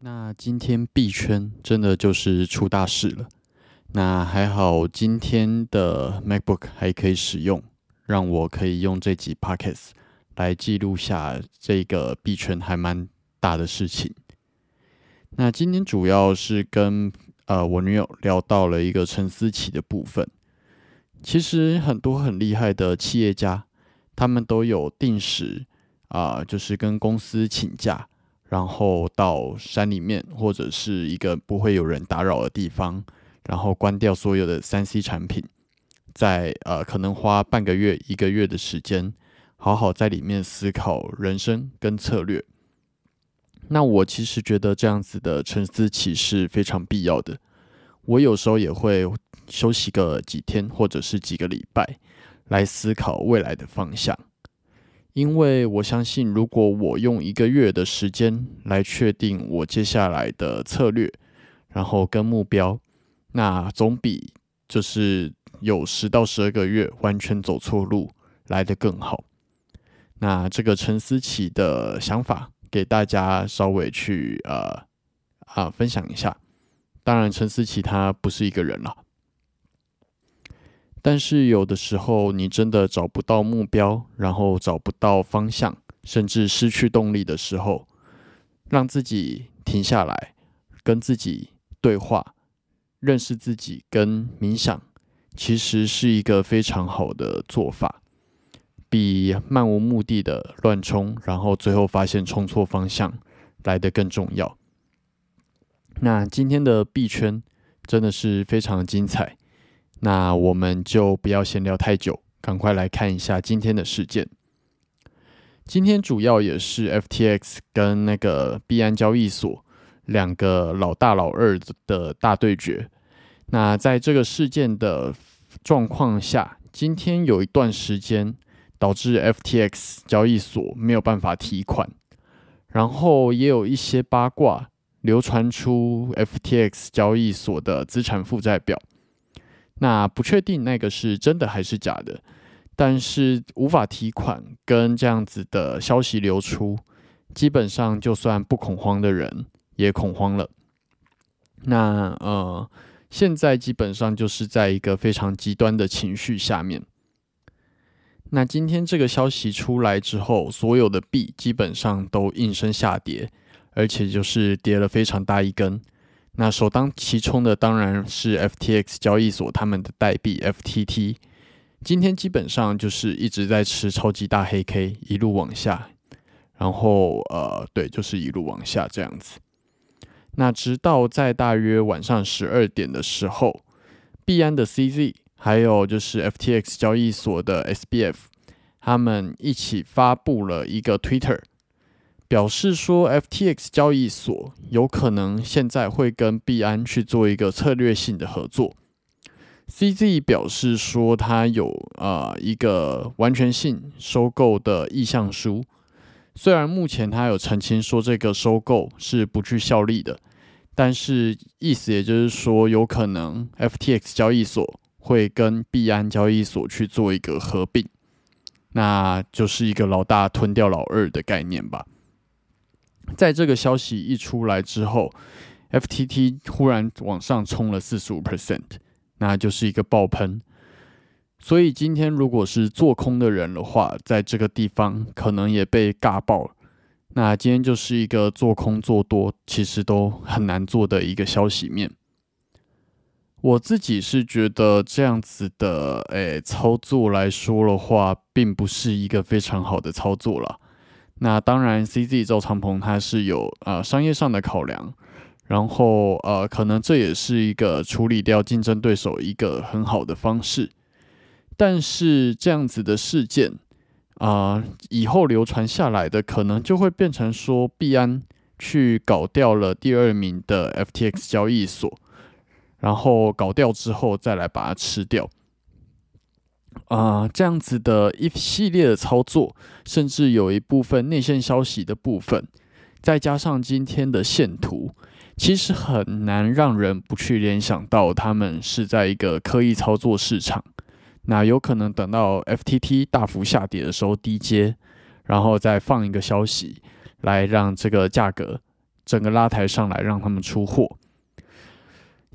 那今天币圈真的就是出大事了。那还好，今天的 MacBook 还可以使用，让我可以用这集 Pockets 来记录下这个币圈还蛮大的事情。那今天主要是跟呃我女友聊到了一个陈思琪的部分。其实很多很厉害的企业家，他们都有定时啊，就是跟公司请假。然后到山里面，或者是一个不会有人打扰的地方，然后关掉所有的三 C 产品，在呃可能花半个月、一个月的时间，好好在里面思考人生跟策略。那我其实觉得这样子的沉思期是非常必要的。我有时候也会休息个几天，或者是几个礼拜，来思考未来的方向。因为我相信，如果我用一个月的时间来确定我接下来的策略，然后跟目标，那总比就是有十到十二个月完全走错路来的更好。那这个陈思琪的想法，给大家稍微去呃啊分享一下。当然，陈思琪他不是一个人了。但是有的时候，你真的找不到目标，然后找不到方向，甚至失去动力的时候，让自己停下来，跟自己对话，认识自己，跟冥想，其实是一个非常好的做法，比漫无目的的乱冲，然后最后发现冲错方向来的更重要。那今天的币圈真的是非常精彩。那我们就不要闲聊太久，赶快来看一下今天的事件。今天主要也是 FTX 跟那个币安交易所两个老大老二的大对决。那在这个事件的状况下，今天有一段时间导致 FTX 交易所没有办法提款，然后也有一些八卦流传出 FTX 交易所的资产负债表。那不确定那个是真的还是假的，但是无法提款跟这样子的消息流出，基本上就算不恐慌的人也恐慌了。那呃，现在基本上就是在一个非常极端的情绪下面。那今天这个消息出来之后，所有的币基本上都应声下跌，而且就是跌了非常大一根。那首当其冲的当然是 FTX 交易所他们的代币 FTT，今天基本上就是一直在吃超级大黑 K，一路往下，然后呃，对，就是一路往下这样子。那直到在大约晚上十二点的时候，币安的 CZ。还有就是 FTX 交易所的 SBF，他们一起发布了一个 Twitter，表示说 FTX 交易所有可能现在会跟币安去做一个策略性的合作。CZ 表示说他有啊一个完全性收购的意向书，虽然目前他有澄清说这个收购是不具效力的，但是意思也就是说有可能 FTX 交易所。会跟币安交易所去做一个合并，那就是一个老大吞掉老二的概念吧。在这个消息一出来之后，FTT 忽然往上冲了四十五 percent，那就是一个爆喷。所以今天如果是做空的人的话，在这个地方可能也被尬爆了。那今天就是一个做空做多其实都很难做的一个消息面。我自己是觉得这样子的诶操作来说的话，并不是一个非常好的操作了。那当然，CZ 赵长鹏他是有呃商业上的考量，然后呃可能这也是一个处理掉竞争对手一个很好的方式。但是这样子的事件啊，以后流传下来的可能就会变成说，币安去搞掉了第二名的 FTX 交易所。然后搞掉之后，再来把它吃掉，啊，这样子的一系列的操作，甚至有一部分内线消息的部分，再加上今天的线图，其实很难让人不去联想到他们是在一个刻意操作市场。那有可能等到 FTT 大幅下跌的时候低接，然后再放一个消息，来让这个价格整个拉抬上来，让他们出货。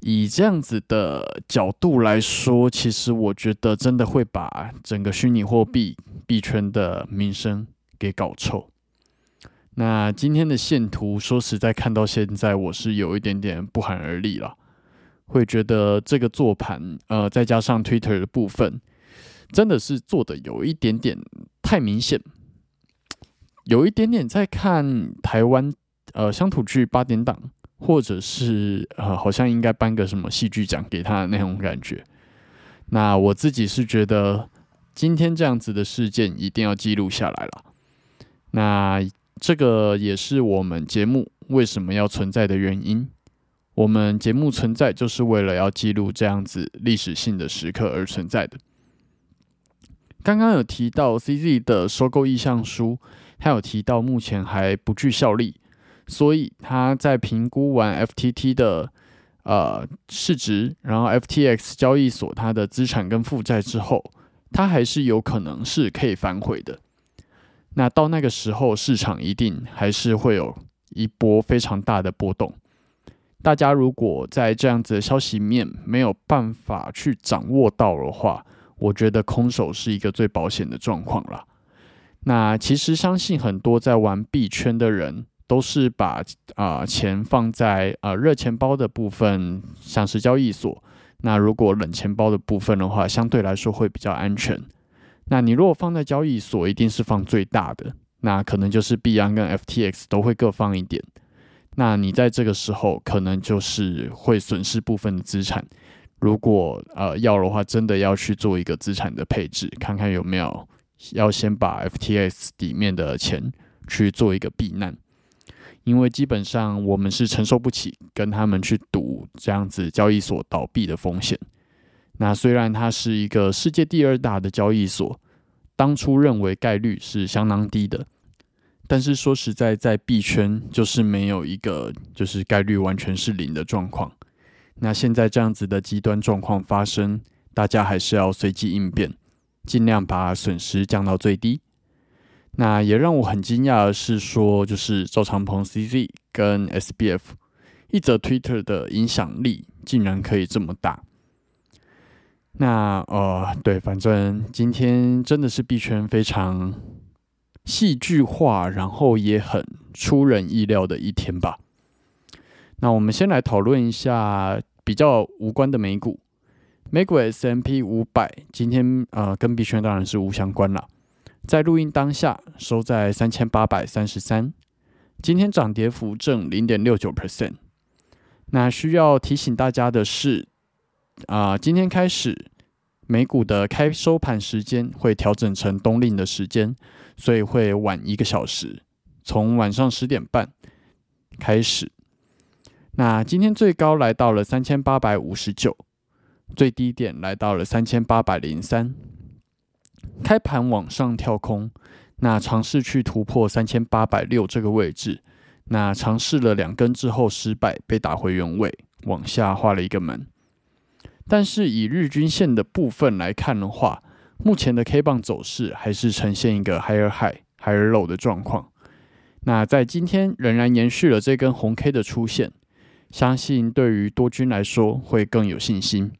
以这样子的角度来说，其实我觉得真的会把整个虚拟货币币圈的名声给搞臭。那今天的线图，说实在，看到现在我是有一点点不寒而栗了，会觉得这个做盘，呃，再加上 Twitter 的部分，真的是做的有一点点太明显，有一点点在看台湾呃乡土剧八点档。或者是呃，好像应该颁个什么戏剧奖给他的那种感觉。那我自己是觉得，今天这样子的事件一定要记录下来了。那这个也是我们节目为什么要存在的原因。我们节目存在就是为了要记录这样子历史性的时刻而存在的。刚刚有提到 CZ 的收购意向书，他有提到目前还不具效力。所以他在评估完 FTT 的呃市值，然后 FTX 交易所它的资产跟负债之后，它还是有可能是可以反悔的。那到那个时候，市场一定还是会有一波非常大的波动。大家如果在这样子的消息面没有办法去掌握到的话，我觉得空手是一个最保险的状况了。那其实相信很多在玩币圈的人。都是把啊钱放在啊热钱包的部分，像是交易所。那如果冷钱包的部分的话，相对来说会比较安全。那你如果放在交易所，一定是放最大的，那可能就是币安跟 FTX 都会各放一点。那你在这个时候，可能就是会损失部分的资产。如果呃要的话，真的要去做一个资产的配置，看看有没有要先把 FTX 里面的钱去做一个避难。因为基本上我们是承受不起跟他们去赌这样子交易所倒闭的风险。那虽然它是一个世界第二大的交易所，当初认为概率是相当低的，但是说实在，在币圈就是没有一个就是概率完全是零的状况。那现在这样子的极端状况发生，大家还是要随机应变，尽量把损失降到最低。那也让我很惊讶的是，说就是赵长鹏 CZ 跟 SBF 一则 Twitter 的影响力竟然可以这么大。那呃，对，反正今天真的是币圈非常戏剧化，然后也很出人意料的一天吧。那我们先来讨论一下比较无关的美股。美股 S M P 五百今天呃跟币圈当然是无相关了，在录音当下收在三千八百三十三，今天涨跌幅正零点六九 percent。那需要提醒大家的是。啊，今天开始，美股的开收盘时间会调整成冬令的时间，所以会晚一个小时，从晚上十点半开始。那今天最高来到了三千八百五十九，最低点来到了三千八百零三，开盘往上跳空，那尝试去突破三千八百六这个位置，那尝试了两根之后失败，被打回原位，往下画了一个门。但是以日均线的部分来看的话，目前的 K 棒走势还是呈现一个 higher high higher low 的状况。那在今天仍然延续了这根红 K 的出现，相信对于多军来说会更有信心。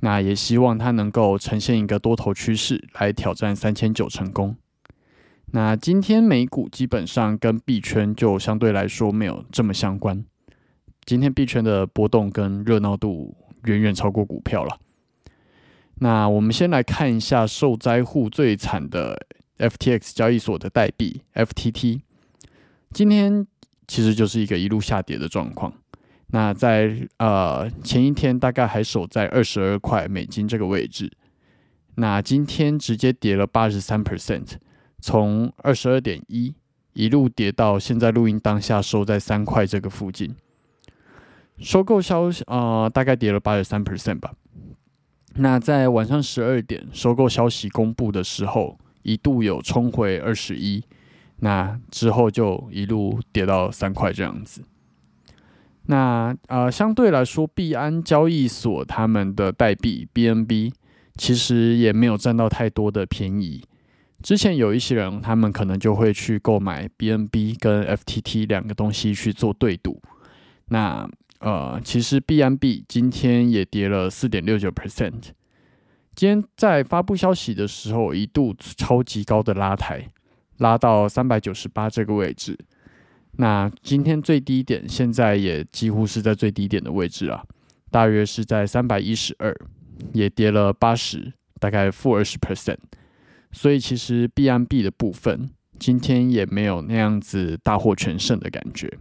那也希望它能够呈现一个多头趋势来挑战三千九成功。那今天美股基本上跟币圈就相对来说没有这么相关。今天币圈的波动跟热闹度。远远超过股票了。那我们先来看一下受灾户最惨的 FTX 交易所的代币 FTT，今天其实就是一个一路下跌的状况。那在呃前一天大概还守在二十二块美金这个位置，那今天直接跌了八十三 percent，从二十二点一一路跌到现在录音当下收在三块这个附近。收购消息啊，大概跌了八十三 percent 吧。那在晚上十二点收购消息公布的时候，一度有冲回二十一，那之后就一路跌到三块这样子。那呃，相对来说，币安交易所他们的代币 BNB 其实也没有占到太多的便宜。之前有一些人，他们可能就会去购买 BNB 跟 FTT 两个东西去做对赌。那呃，其实 BNB 今天也跌了四点六九 percent。今天在发布消息的时候，一度超级高的拉抬，拉到三百九十八这个位置。那今天最低点现在也几乎是在最低点的位置啊，大约是在三百一十二，也跌了八十，大概负二十 percent。所以其实 B M B 的部分今天也没有那样子大获全胜的感觉。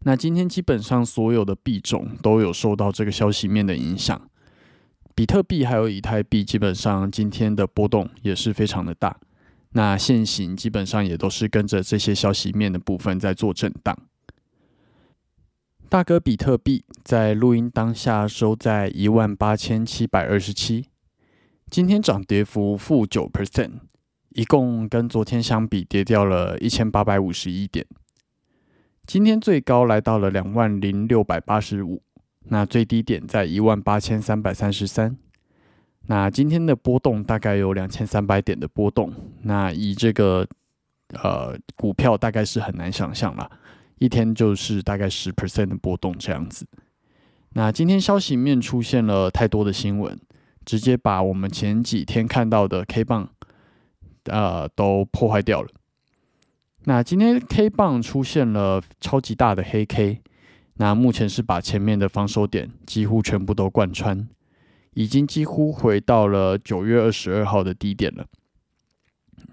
那今天基本上所有的币种都有受到这个消息面的影响，比特币还有以太币基本上今天的波动也是非常的大。那现行基本上也都是跟着这些消息面的部分在做震荡。大哥比特币在录音当下收在一万八千七百二十七，今天涨跌幅负九 percent，一共跟昨天相比跌掉了一千八百五十一点。今天最高来到了两万零六百八十五，那最低点在一万八千三百三十三。那今天的波动大概有两千三百点的波动，那以这个呃股票大概是很难想象了，一天就是大概十 percent 的波动这样子。那今天消息面出现了太多的新闻，直接把我们前几天看到的 K 棒呃都破坏掉了。那今天 K 棒出现了超级大的黑 K，那目前是把前面的防守点几乎全部都贯穿，已经几乎回到了九月二十二号的低点了。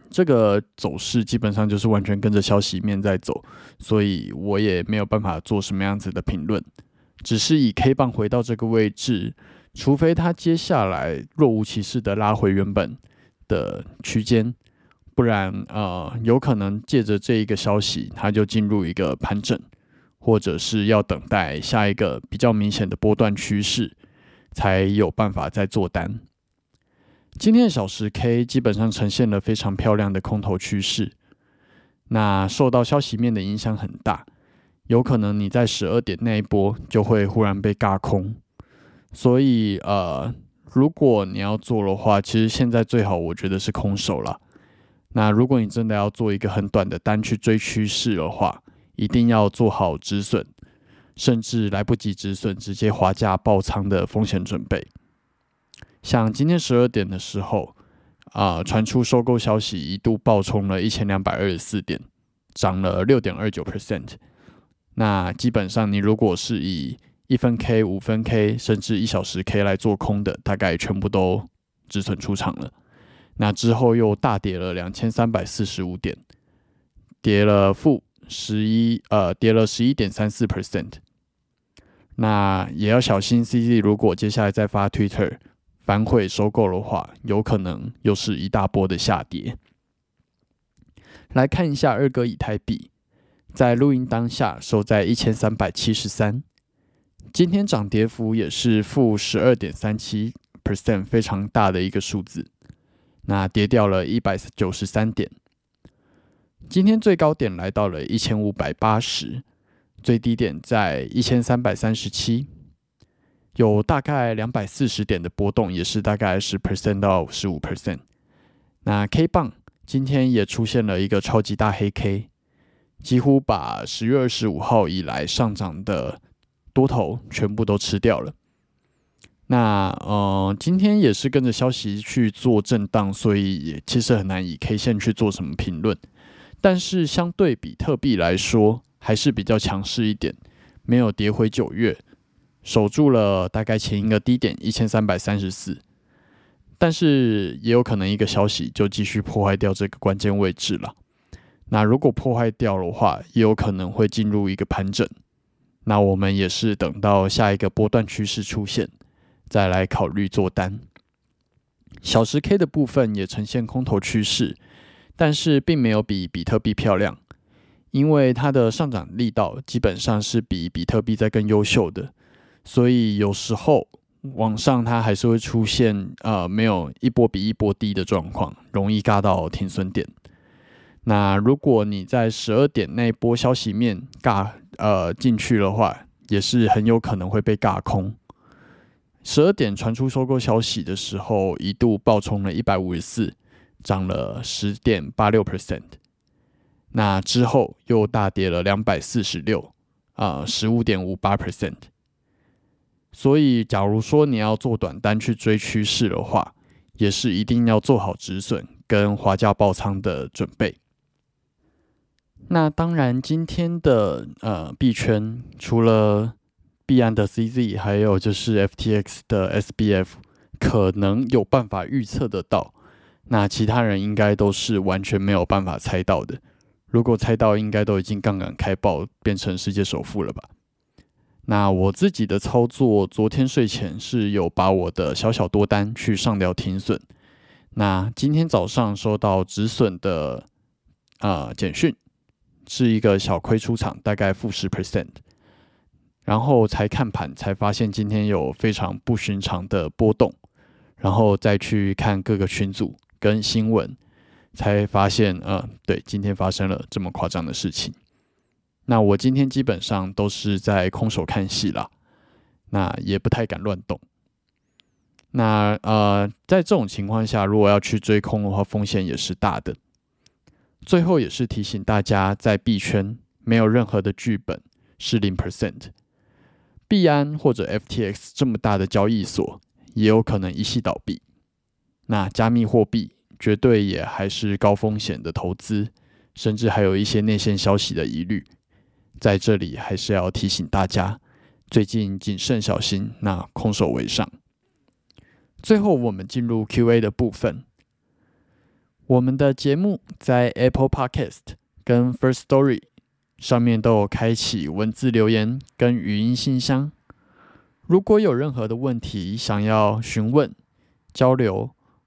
这个走势基本上就是完全跟着消息面在走，所以我也没有办法做什么样子的评论，只是以 K 棒回到这个位置，除非它接下来若无其事的拉回原本的区间。不然，呃，有可能借着这一个消息，它就进入一个盘整，或者是要等待下一个比较明显的波段趋势，才有办法再做单。今天的小时 K 基本上呈现了非常漂亮的空头趋势，那受到消息面的影响很大，有可能你在十二点那一波就会忽然被尬空，所以，呃，如果你要做的话，其实现在最好我觉得是空手了。那如果你真的要做一个很短的单去追趋势的话，一定要做好止损。甚至来不及止损，直接滑价爆仓的风险准备。像今天十二点的时候，啊，传出收购消息，一度爆冲了一千两百二十四点，涨了六点二九 percent。那基本上，你如果是以一分 K、五分 K，甚至一小时 K 来做空的，大概全部都止损出场了。那之后又大跌了两千三百四十五点，跌了负十一，呃，跌了十一点三四 percent。那也要小心，CZ 如果接下来再发 Twitter 反悔收购的话，有可能又是一大波的下跌。来看一下二哥以太币，在录音当下收在一千三百七十三，今天涨跌幅也是负十二点三七 percent，非常大的一个数字。那跌掉了一百九十三点，今天最高点来到了一千五百八十，最低点在一千三百三十七，有大概两百四十点的波动，也是大概十 percent 到十五 percent。那 K 棒今天也出现了一个超级大黑 K，几乎把十月二十五号以来上涨的多头全部都吃掉了。那呃，今天也是跟着消息去做震荡，所以也其实很难以 K 线去做什么评论。但是相对比特币来说，还是比较强势一点，没有跌回九月，守住了大概前一个低点一千三百三十四。但是也有可能一个消息就继续破坏掉这个关键位置了。那如果破坏掉的话，也有可能会进入一个盘整。那我们也是等到下一个波段趋势出现。再来考虑做单，小时 K 的部分也呈现空头趋势，但是并没有比比特币漂亮，因为它的上涨力道基本上是比比特币在更优秀的，所以有时候往上它还是会出现呃没有一波比一波低的状况，容易尬到停损点。那如果你在十二点那波消息面尬呃进去的话，也是很有可能会被尬空。十二点传出收购消息的时候，一度暴冲了一百五十四，涨了十点八六 percent。那之后又大跌了两百四十六，啊，十五点五八 percent。所以，假如说你要做短单去追趋势的话，也是一定要做好止损跟滑价爆仓的准备。那当然，今天的呃币圈除了币安的 CZ，还有就是 FTX 的 SBF，可能有办法预测得到。那其他人应该都是完全没有办法猜到的。如果猜到，应该都已经杠杆开爆，变成世界首富了吧？那我自己的操作，昨天睡前是有把我的小小多单去上掉停损。那今天早上收到止损的啊简讯，是一个小亏出场，大概负十 percent。然后才看盘，才发现今天有非常不寻常的波动，然后再去看各个群组跟新闻，才发现，呃，对，今天发生了这么夸张的事情。那我今天基本上都是在空手看戏啦，那也不太敢乱动。那呃，在这种情况下，如果要去追空的话，风险也是大的。最后也是提醒大家，在币圈没有任何的剧本是零 percent。币安或者 FTX 这么大的交易所也有可能一系倒闭，那加密货币绝对也还是高风险的投资，甚至还有一些内线消息的疑虑，在这里还是要提醒大家，最近谨慎小心，那空手为上。最后我们进入 Q&A 的部分，我们的节目在 Apple Podcast 跟 First Story。上面都有开启文字留言跟语音信箱，如果有任何的问题想要询问、交流，